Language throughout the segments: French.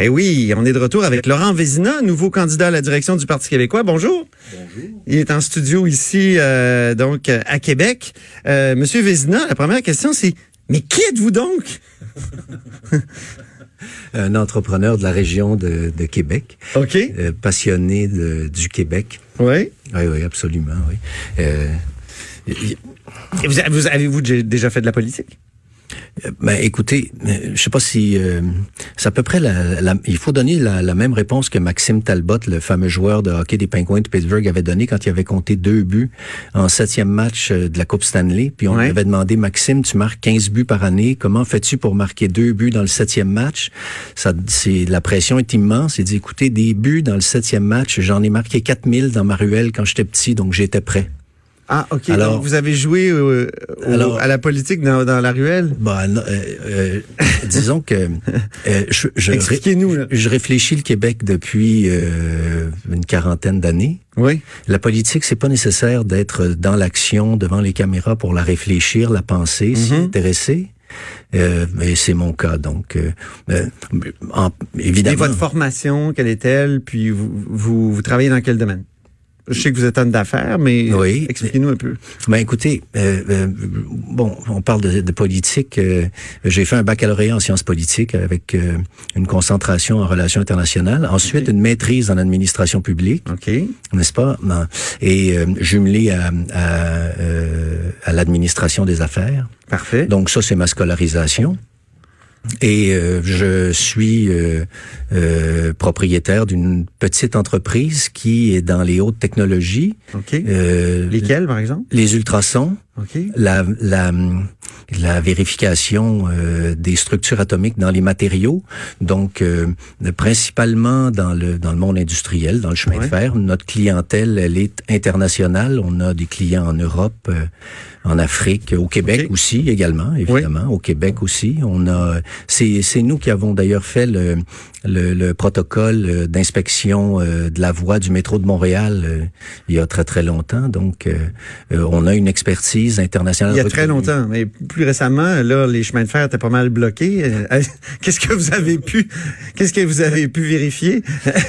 Eh oui, on est de retour avec Laurent Vézina, nouveau candidat à la direction du Parti québécois. Bonjour. Bonjour. Il est en studio ici, euh, donc à Québec. Euh, Monsieur Vézina, la première question, c'est mais qui êtes-vous donc? Un entrepreneur de la région de, de Québec. Ok. Euh, passionné de, du Québec. Oui. Oui, oui, absolument. Oui. Euh, vous avez-vous déjà fait de la politique? Ben, écoutez, euh, je sais pas si euh, c'est à peu près la, la- il faut donner la, la même réponse que Maxime Talbot, le fameux joueur de hockey des Penguins de Pittsburgh, avait donné quand il avait compté deux buts en septième match euh, de la Coupe Stanley. Puis on Ouais. lui avait demandé, Maxime, tu marques 15 buts par année. Comment fais-tu pour marquer deux buts dans le septième match? Ça, c'est la pression est immense. Il dit, écoutez, des buts dans le septième match, j'en ai marqué 4000 dans ma ruelle quand j'étais petit, donc j'étais prêt. Ah, ok. Alors- donc vous avez joué euh, au- Alors- à la politique dans, dans la ruelle? Bah, non, euh, euh, disons que euh, je, je, Expliquez-nous, là. je réfléchis le Québec depuis euh, une quarantaine d'années. Oui. La politique, c'est pas nécessaire d'être dans l'action devant les caméras pour la réfléchir, la penser, s'y Mhm. intéresser. Euh, mais c'est mon cas, donc euh, en- Et évidemment. votre formation, quelle est-elle? Puis vous, vous, vous travaillez dans quel domaine? Je sais que vous êtes homme d'affaires, mais Oui. expliquez-nous un peu. Ben écoutez, euh, euh, bon, on parle de, de politique. euh, J'ai fait un baccalauréat en sciences politiques avec euh, une concentration en relations internationales. Ensuite, une maîtrise en administration publique, OK. n'est-ce pas? Non. Et euh, jumelé à, à, euh, à l'administration des affaires. Parfait. Donc ça, c'est ma scolarisation. Et euh, je suis euh, euh, propriétaire d'une petite entreprise qui est dans les hautes technologies. OK. Euh, Lesquels, par exemple? les ultrasons, OK. la, la, la vérification euh, des structures atomiques dans les matériaux, donc euh, principalement dans le dans le monde industriel, dans le chemin Ouais. de fer. Notre clientèle, elle est internationale. On a des clients en Europe, euh, en Afrique, au Québec aussi également, évidemment, au Québec aussi. On a, c'est c'est nous qui avons d'ailleurs fait le le, le protocole euh, d'inspection euh, de la voie du métro de Montréal euh, il y a très très longtemps. Donc, on a une expertise internationale. Il y a très longtemps, mais plus récemment, là, les chemins de fer étaient pas mal bloqués. Euh, Qu'est-ce que vous avez pu, qu'est-ce que vous avez pu vérifier?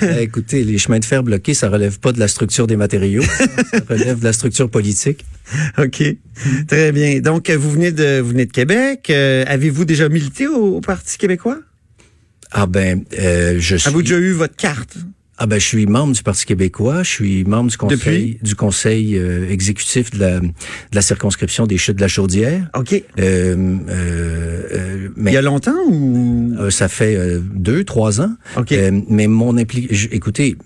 Euh, Écoutez, les chemins de fer bloqués, ça relève pas de la structure des matériaux, ça relève de la structure politique. Ok, très bien. Donc, vous venez de, vous venez de Québec. Euh, Avez-vous déjà milité au, au Parti québécois? Ah ben, euh, je suis. Avez-vous déjà eu votre carte? Ah ben, je suis membre du Parti québécois, je suis membre du conseil, du conseil euh, exécutif de la, de la circonscription des Chutes de la Chaudière. Ok. Euh, euh, euh, mais Il y a longtemps ou? Euh, ça fait euh, deux, trois ans. Ok. Mais mon implication, écoutez,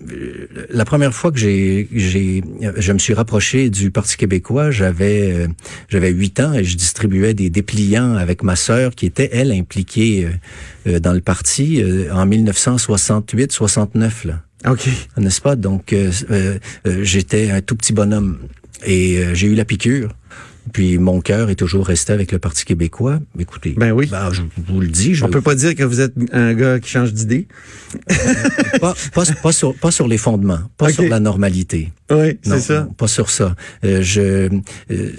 la première fois que j'ai, j'ai, je me suis rapproché du Parti québécois, j'avais, j'avais huit ans et je distribuais des dépliants avec ma sœur qui était elle impliquée dans le parti en 1968-69 là, Ok. n'est-ce pas? Donc euh, euh, euh, j'étais un tout petit bonhomme et j'ai eu la piqûre. Puis mon cœur est toujours resté avec le Parti québécois. Écoutez, Ben oui. je vous le dis, je, On peut pas dire que vous êtes un gars qui change d'idée. pas, pas, pas sur, pas sur les fondements, pas sur la normalité. Oui, c'est ça. non, pas sur ça. Euh, je, euh,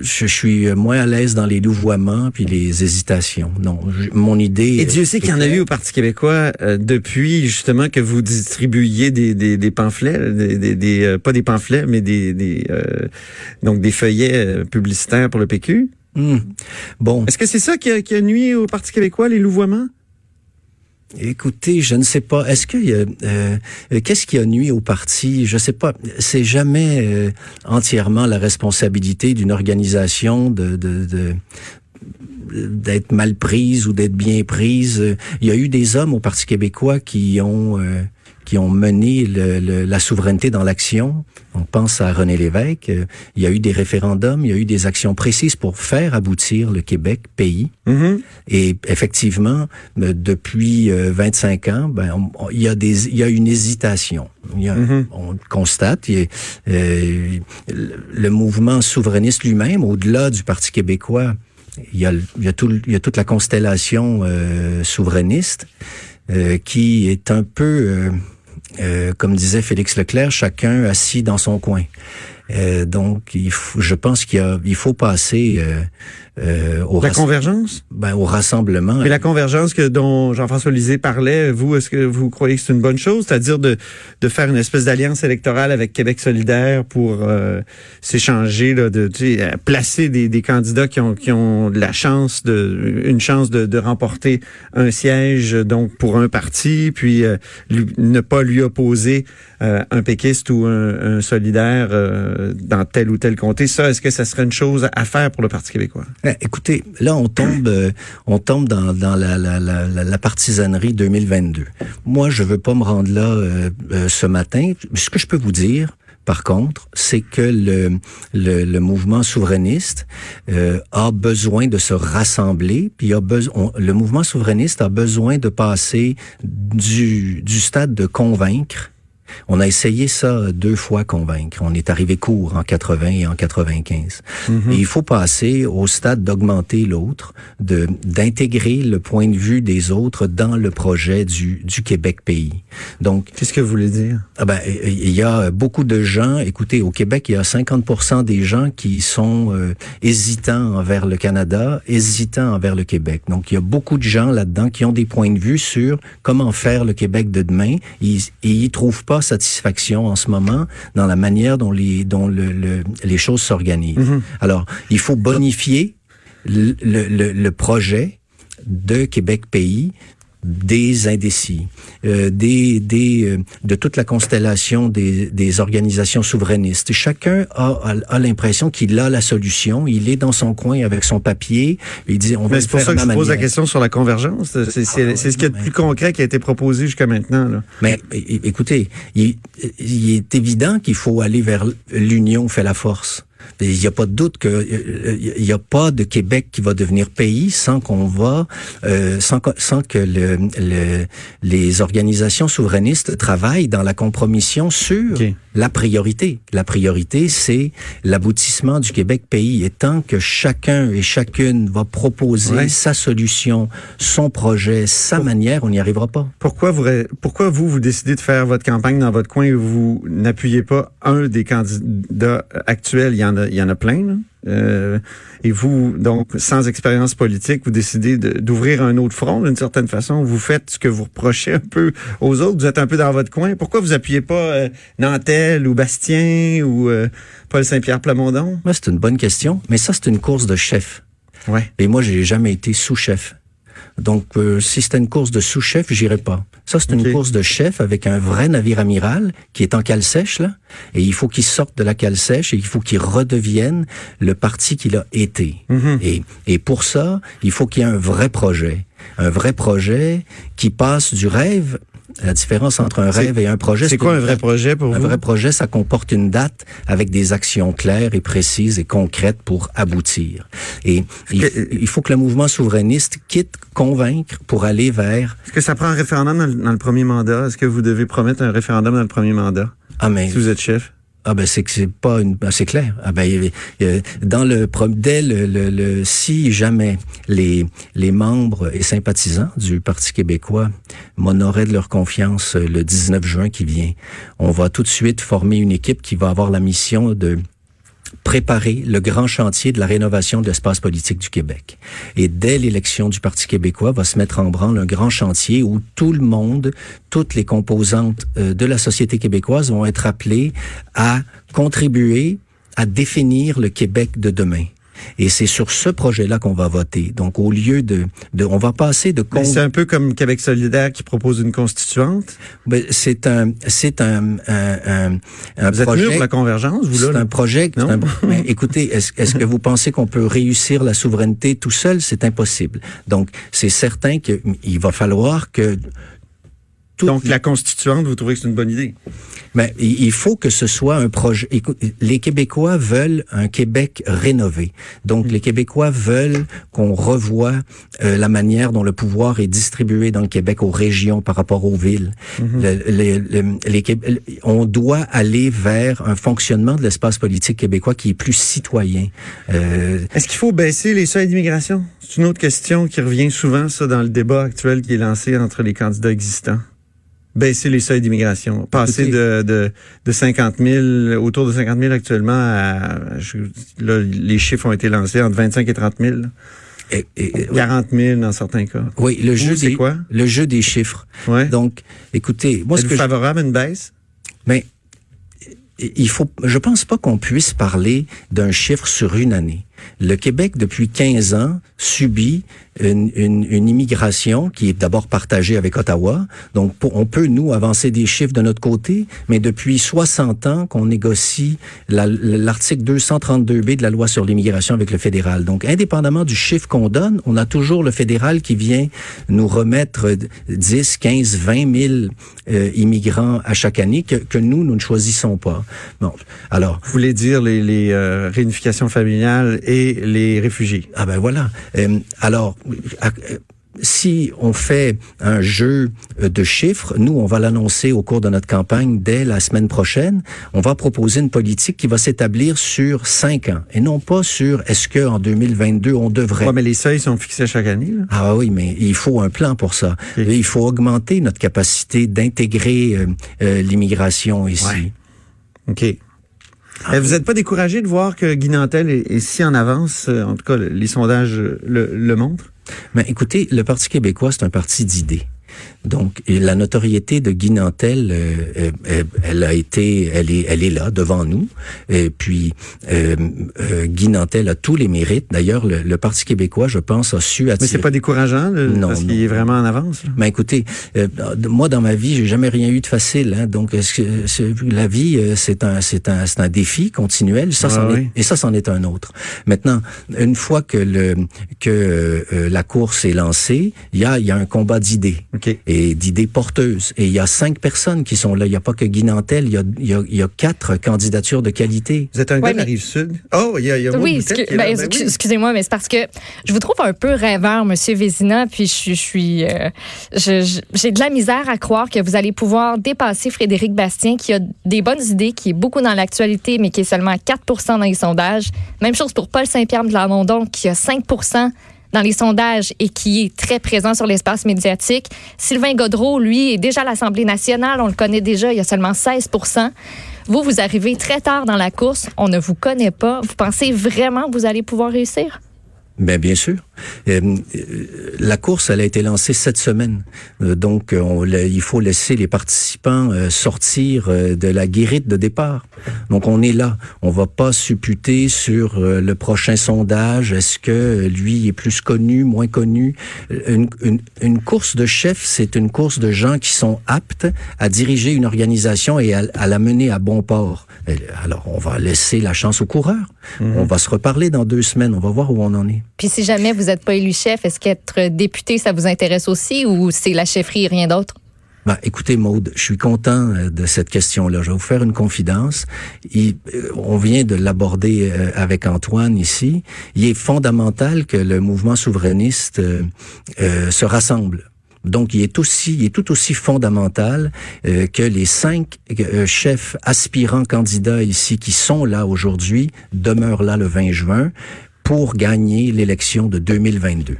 je suis moins à l'aise dans les louvoiements puis les hésitations. Non, je- mon idée. Et Dieu sait qu'il y en a eu au Parti québécois euh, depuis justement que vous distribuiez des, des, des pamphlets, des, des, des, euh, pas des pamphlets, mais des, des euh, donc des feuillets euh, publicitaires pour le PQ. Hmm. Bon, Est-ce que c'est ça qui a, qui a nuit au Parti québécois, les louvoiements? écoutez, je ne sais pas. Est-ce que euh, euh, qu'est-ce qui a nuit au parti? Je sais pas. C'est jamais euh, entièrement la responsabilité d'une organisation de, de, de d'être mal prise ou d'être bien prise. Il y a eu des hommes au Parti québécois qui ont qui ont mené le, la souveraineté dans l'action. On pense à René Lévesque. Il y a eu des référendums, il y a eu des actions précises pour faire aboutir le Québec pays. Mm-hmm. Et effectivement, depuis 25 ans, ben, il y a des, il y a une hésitation. Il y a, mm-hmm. On constate, il euh, le mouvement souverainiste lui-même, au-delà du Parti québécois, il y a, il y a, tout, il y a toute la constellation euh, souverainiste euh, qui est un peu euh, euh, comme disait Félix Leclerc, chacun assis dans son coin. Euh, donc, il je pense qu'il il faut passer euh, euh, au la convergence, ben, au rassemblement. Mais la convergence que dont Jean-François Lisée parlait, vous, est-ce que vous croyez que c'est une bonne chose, c'est-à-dire de, de faire une espèce d'alliance électorale avec Québec solidaire pour euh, s'échanger, de, de placer des, des, candidats qui ont qui ont de la chance de une chance de, de remporter un siège donc pour un parti, puis ne pas lui opposer un péquiste ou un, un solidaire dans tel ou tel comté. Ça, est-ce que ça serait une chose à faire pour le Parti québécois? Eh, écoutez, là, on tombe, euh, on tombe dans, dans la, la, la, la, partisanerie 2022. Moi, je veux pas me rendre là euh, euh, ce matin. Ce que je peux vous dire, par contre, c'est que le, le, le, mouvement souverainiste a besoin de se rassembler, puis a besoin, le mouvement souverainiste a besoin de passer du, du stade de convaincre on a essayé ça deux fois convaincre. On est arrivé court en 80 et en 95. Mhm. Et il faut passer au stade d'augmenter l'autre, de d'intégrer le point de vue des autres dans le projet du, du Québec pays. Donc, qu'est-ce que vous voulez dire? ah ben, il y a beaucoup de gens. Écoutez, au Québec, il y a 50% des gens qui sont euh, hésitants envers le Canada, hésitants envers le Québec. Donc, il y a beaucoup de gens là-dedans qui ont des points de vue sur comment faire le Québec de demain. Ils, et ils trouvent pas satisfaction en ce moment dans la manière dont les, dont le, les choses s'organisent. Mm-hmm. Alors, il faut bonifier le, le, le projet de Québec pays des indécis, euh, des, des, euh, de toute la constellation des, des organisations souverainistes. Chacun a, a, l'impression qu'il a la solution. Il est dans son coin avec son papier. Il dit on va c'est pour ça que je pose la question sur la convergence. C'est, c'est, ce qui est le plus concret qui a été proposé jusqu'à maintenant. Là. Mais écoutez, il, il est évident qu'il faut aller vers l'union fait la force. Il n'y a pas de doute qu'il euh, n'y a pas de Québec qui va devenir pays sans qu'on va, euh, sans, sans, que le, le, les organisations souverainistes travaillent dans la compromission sur la priorité. La priorité, c'est l'aboutissement du Québec pays. Et tant que chacun et chacune va proposer sa solution, son projet, sa manière, on n'y arrivera pas. Pourquoi vous, pourquoi vous, vous décidez de faire votre campagne dans votre coin et vous n'appuyez pas un des candidats actuels? Il y en a, il y en a plein, là. Euh, et vous, donc, sans expérience politique, vous décidez d'ouvrir un autre front d'une certaine façon. Vous faites ce que vous reprochez un peu aux autres. Vous êtes un peu dans votre coin. Pourquoi vous appuyez pas euh, Nantel ou Bastien ou euh, Paul Saint-Pierre Plamondon? c'est une bonne question. Mais ça, c'est une course de chef. Ouais. Et moi, j'ai jamais été sous-chef. Donc, euh, si c'était une course de sous-chef, j'irais pas. Ça, c'est une course de chef avec un vrai navire amiral qui est en cale sèche, là. Et il faut qu'il sorte de la cale sèche et il faut qu'il redevienne le parti qu'il a été. Mhm. et, et pour ça, il faut qu'il y ait un vrai projet. Un vrai projet qui passe du rêve la différence entre un rêve et un projet. C'est quoi un vrai projet pour vous? Un vrai projet, ça comporte une date avec des actions claires et précises et concrètes pour aboutir. Et il, faut que le mouvement souverainiste quitte convaincre pour aller vers... Est-ce que ça prend un référendum dans le, premier mandat? Est-ce que vous devez promettre un référendum dans le premier mandat? Ah, mais... Si vous êtes chef? Ah ben c'est que c'est pas une ben, c'est clair. Ah ben dans le dès le, le, si jamais les les membres et sympathisants du Parti québécois m'honoraient de leur confiance le 19 juin qui vient, on va tout de suite former une équipe qui va avoir la mission de préparer le grand chantier de la rénovation de l'espace politique du Québec. Et dès l'élection du Parti québécois, va se mettre en branle un grand chantier où tout le monde, toutes les composantes euh, de la société québécoise vont être appelées à contribuer à définir le Québec de demain. Et c'est sur ce projet-là qu'on va voter. Donc, au lieu de, de on va passer de... C'est un peu comme Québec solidaire qui propose une constituante? C'est un, c'est un, un, un, vous projet. Êtes pour la convergence, vous là. C'est un projet. Un, mais écoutez, est-ce, est-ce que vous pensez qu'on peut réussir la souveraineté tout seul? C'est impossible. Donc, c'est certain qu'il va falloir que donc, la constituante, vous trouvez que c'est une bonne idée? Mais il faut que ce soit un projet. les Québécois veulent un Québec rénové. Donc, les Québécois veulent qu'on revoie euh, la manière dont le pouvoir est distribué dans le Québec aux régions par rapport aux villes. Mhm. on doit aller vers un fonctionnement de l'espace politique québécois qui est plus citoyen. Euh, Est-ce qu'il faut baisser les seuils d'immigration? C'est une autre question qui revient souvent, ça, dans le débat actuel qui est lancé entre les candidats existants baisser les seuils d'immigration, passer de, de, de 50 000, autour de 50 000 actuellement à, là, les chiffres ont été lancés entre 25 et 30 000. Et, 40 000 dans certains cas. Oui, le jeu des quoi? le jeu des chiffres. Ouais. Donc, écoutez, moi ce que favorable à une baisse? Mais il faut, je pense pas qu'on puisse parler d'un chiffre sur une année. Le Québec, depuis 15 ans, subit une, une, une immigration qui est d'abord partagée avec Ottawa. Donc, on peut, nous, avancer des chiffres de notre côté, mais depuis 60 ans qu'on négocie l'article 232B de la loi sur l'immigration avec le fédéral. Donc, indépendamment du chiffre qu'on donne, on a toujours le fédéral qui vient nous remettre 10, 15, 20 000 euh, immigrants à chaque année que, que, nous, nous ne choisissons pas. Bon, alors... Vous voulez dire les, les euh, réunifications familiales et les réfugiés? Ah ben voilà. Euh, alors, si on fait un jeu de chiffres, nous, on va l'annoncer au cours de notre campagne dès la semaine prochaine. On va proposer une politique qui va s'établir sur cinq ans et non pas sur est-ce que en 2022 on devrait. Ouais, mais les seuils sont fixés chaque année. Là. Ah oui, mais il faut un plan pour ça. il faut augmenter notre capacité d'intégrer euh, euh, l'immigration ici. Ok. Ah vous n'êtes pas découragé de voir que Guy Nantel est, si en avance, euh, en tout cas les sondages le, le montrent? Mais écoutez, le Parti québécois, c'est un parti d'idées. Donc, la notoriété de Guy Nantel, euh, euh, elle a été, elle est, elle est là devant nous. Et puis, euh, euh, Guy Nantel a tous les mérites. D'ailleurs, le, Parti québécois, je pense, a su attirer. Mais c'est pas décourageant, non, parce qu'il est vraiment en avance. Mais écoutez, moi dans ma vie, j'ai jamais rien eu de facile. Hein, donc, que la vie, c'est un, c'est un, c'est un défi continuel. Ça, ah, est, et ça, c'en est un autre. Maintenant, une fois que le que la course est lancée, il y a, il y a un combat d'idées et d'idées porteuses. Et il y a cinq personnes qui sont là. Il n'y a pas que Guy Nantel, il y a, il y a, il y a quatre candidatures de qualité. Vous êtes un gars de la Rive-Sud? Oh, il y a, il y a Oui, ben, ben excusez-moi, mais c'est parce que je vous trouve un peu rêveur, Monsieur Vézina, puis je, je suis... Euh, j'ai de la misère à croire que vous allez pouvoir dépasser Frédéric Bastien, qui a des bonnes idées, qui est beaucoup dans l'actualité, mais qui est seulement à 4% dans les sondages. Même chose pour Paul Saint-Pierre de Lamondon, qui a 5 dans les sondages et qui est très présent sur l'espace médiatique. Sylvain Godreau, lui, est déjà à l'Assemblée nationale. On le connaît déjà. Il y a seulement 16 Vous, vous arrivez très tard dans la course. On ne vous connaît pas. Vous pensez vraiment que vous allez pouvoir réussir? Ben, bien sûr. Euh, euh, la course, elle a été lancée cette semaine. Euh, donc, on, il faut laisser les participants sortir de la guérite de départ. Donc, on est là. On va pas supputer sur le prochain sondage. Est-ce que lui est plus connu, moins connu? Une, course de chef, c'est une course de gens qui sont aptes à diriger une organisation et à la mener à bon port. Alors, on va laisser la chance aux coureurs. Mhm. On va se reparler dans deux semaines. On va voir où on en est. Puis si jamais vous n'êtes pas élu chef, est-ce qu'être député, ça vous intéresse aussi ou c'est la chefferie et rien d'autre? Ben, écoutez, Maude, je suis content euh, de cette question-là. Je vais vous faire une confidence. Euh, on vient de l'aborder euh, avec Antoine ici. Il est fondamental que le mouvement souverainiste se rassemble. Donc, il est aussi, il est tout aussi fondamental que les cinq chefs aspirants candidats ici qui sont là aujourd'hui demeurent là le 20 juin pour gagner l'élection de 2022.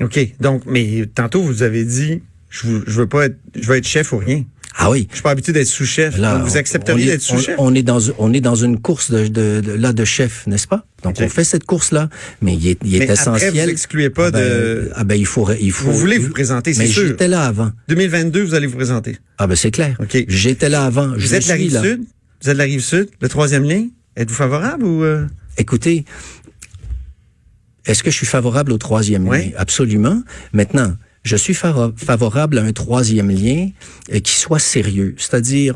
OK. Donc, mais tantôt, vous avez dit, je, pas je veux être chef ou rien. Ah oui. Je suis pas habitué d'être sous-chef. vous accepteriez d'être sous-chef? On, est dans, on est dans une course de, de, là de chef, n'est-ce pas? Donc on fait cette course-là, mais il est, il est mais essentiel. Après, vous excluez pas ah ben, de. Ah ben il faut, il faut. Vous voulez vous présenter, c'est sûr. Mais j'étais là avant. 2022, vous allez vous présenter. Ah ben c'est clair. Ok. J'étais là avant. Vous êtes la rive sud? Vous êtes la rive sud, le troisième ligne. Êtes-vous favorable ou? Euh? Écoutez, Est-ce que je suis favorable au troisième Oui. Absolument. Maintenant, je suis favorable à un troisième lien euh, qui soit sérieux. C'est-à-dire,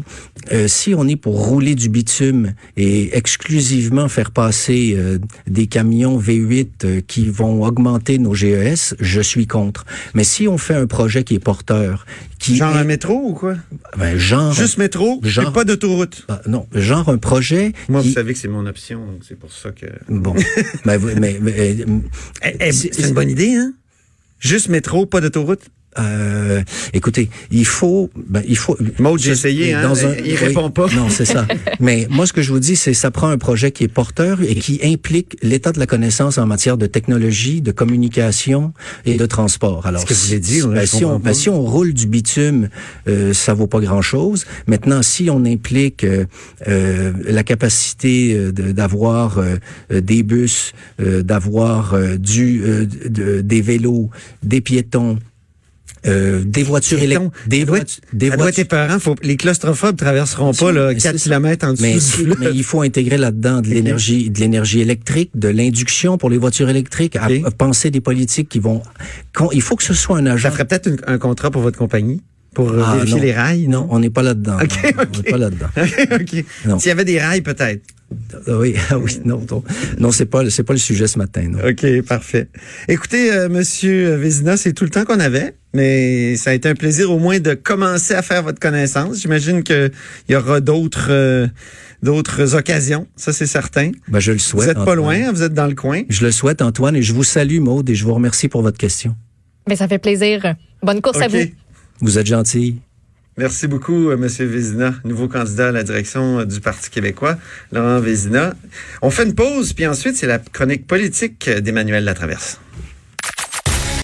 euh, si on est pour rouler du bitume et exclusivement faire passer euh, des camions V8 euh, qui vont augmenter nos GES, je suis contre. Mais si on fait un projet qui est porteur, qui Genre est- un métro ou quoi? ben, genre, Juste métro, genre- pas d'autoroute. Ah, non, genre un projet. Moi, vous savez que c'est mon option, donc c'est pour ça que... Bon, ben, vous- mais, mais, euh, Eh, eh, c'est une bonne idée, hein? Juste métro, pas d'autoroute? Euh, écoutez, il faut, ben, il faut. Maud, j'ai essayé, hein, dans un- il répond pas. Non, c'est ça. Mais moi, ce que je vous dis, c'est ça prend un projet qui est porteur et qui implique l'état de la connaissance en matière de technologie, de communication et de transport. Alors, Ce que vous si, là, ben, si on, ben, si on roule du bitume, euh, ça vaut pas grand-chose. Maintenant, si on implique euh, euh, la capacité euh, de- d'avoir euh, euh, des bus, euh, d'avoir euh, du euh, de- des vélos, des piétons, euh, des voitures électriques, des, voitures, des voitures. épeurant. Faut, les claustrophobes traverseront pas là, Mais 4 c'est- km en dessous Mais, du mais il faut intégrer là-dedans de l'énergie, de l'énergie électrique, de l'induction pour les voitures électriques, à, penser des politiques qui vont. qu'on- il faut que ce soit un agent. Ça ferait peut-être un contrat pour votre compagnie pour euh, Ah, vérifier non. les rails. Non, on n'est pas là-dedans. Ok, non. On n'est pas là-dedans. OK. Non. S'il y avait des rails, peut-être. Ah Oui, ah oui, non, non, non, c'est pas, c'est pas le sujet ce matin. Non. OK, parfait. Écoutez, euh, Monsieur Vézina, c'est tout le temps qu'on avait, mais ça a été un plaisir au moins de commencer à faire votre connaissance. J'imagine qu'il y aura d'autres euh, d'autres occasions, ça c'est certain. Ben, je le Vous souhaite. êtes pas Antoine. loin, hein, vous êtes dans le coin. Je le souhaite, Antoine, et je vous salue, Maude, et je vous remercie pour votre question. Mais ça fait plaisir. Bonne course à vous. Vous êtes gentil. Merci beaucoup, euh, Monsieur Vézina, nouveau candidat à la direction euh, du Parti québécois, Laurent Vézina. On fait une pause, puis ensuite, c'est la chronique politique d'Emmanuel Latraverse.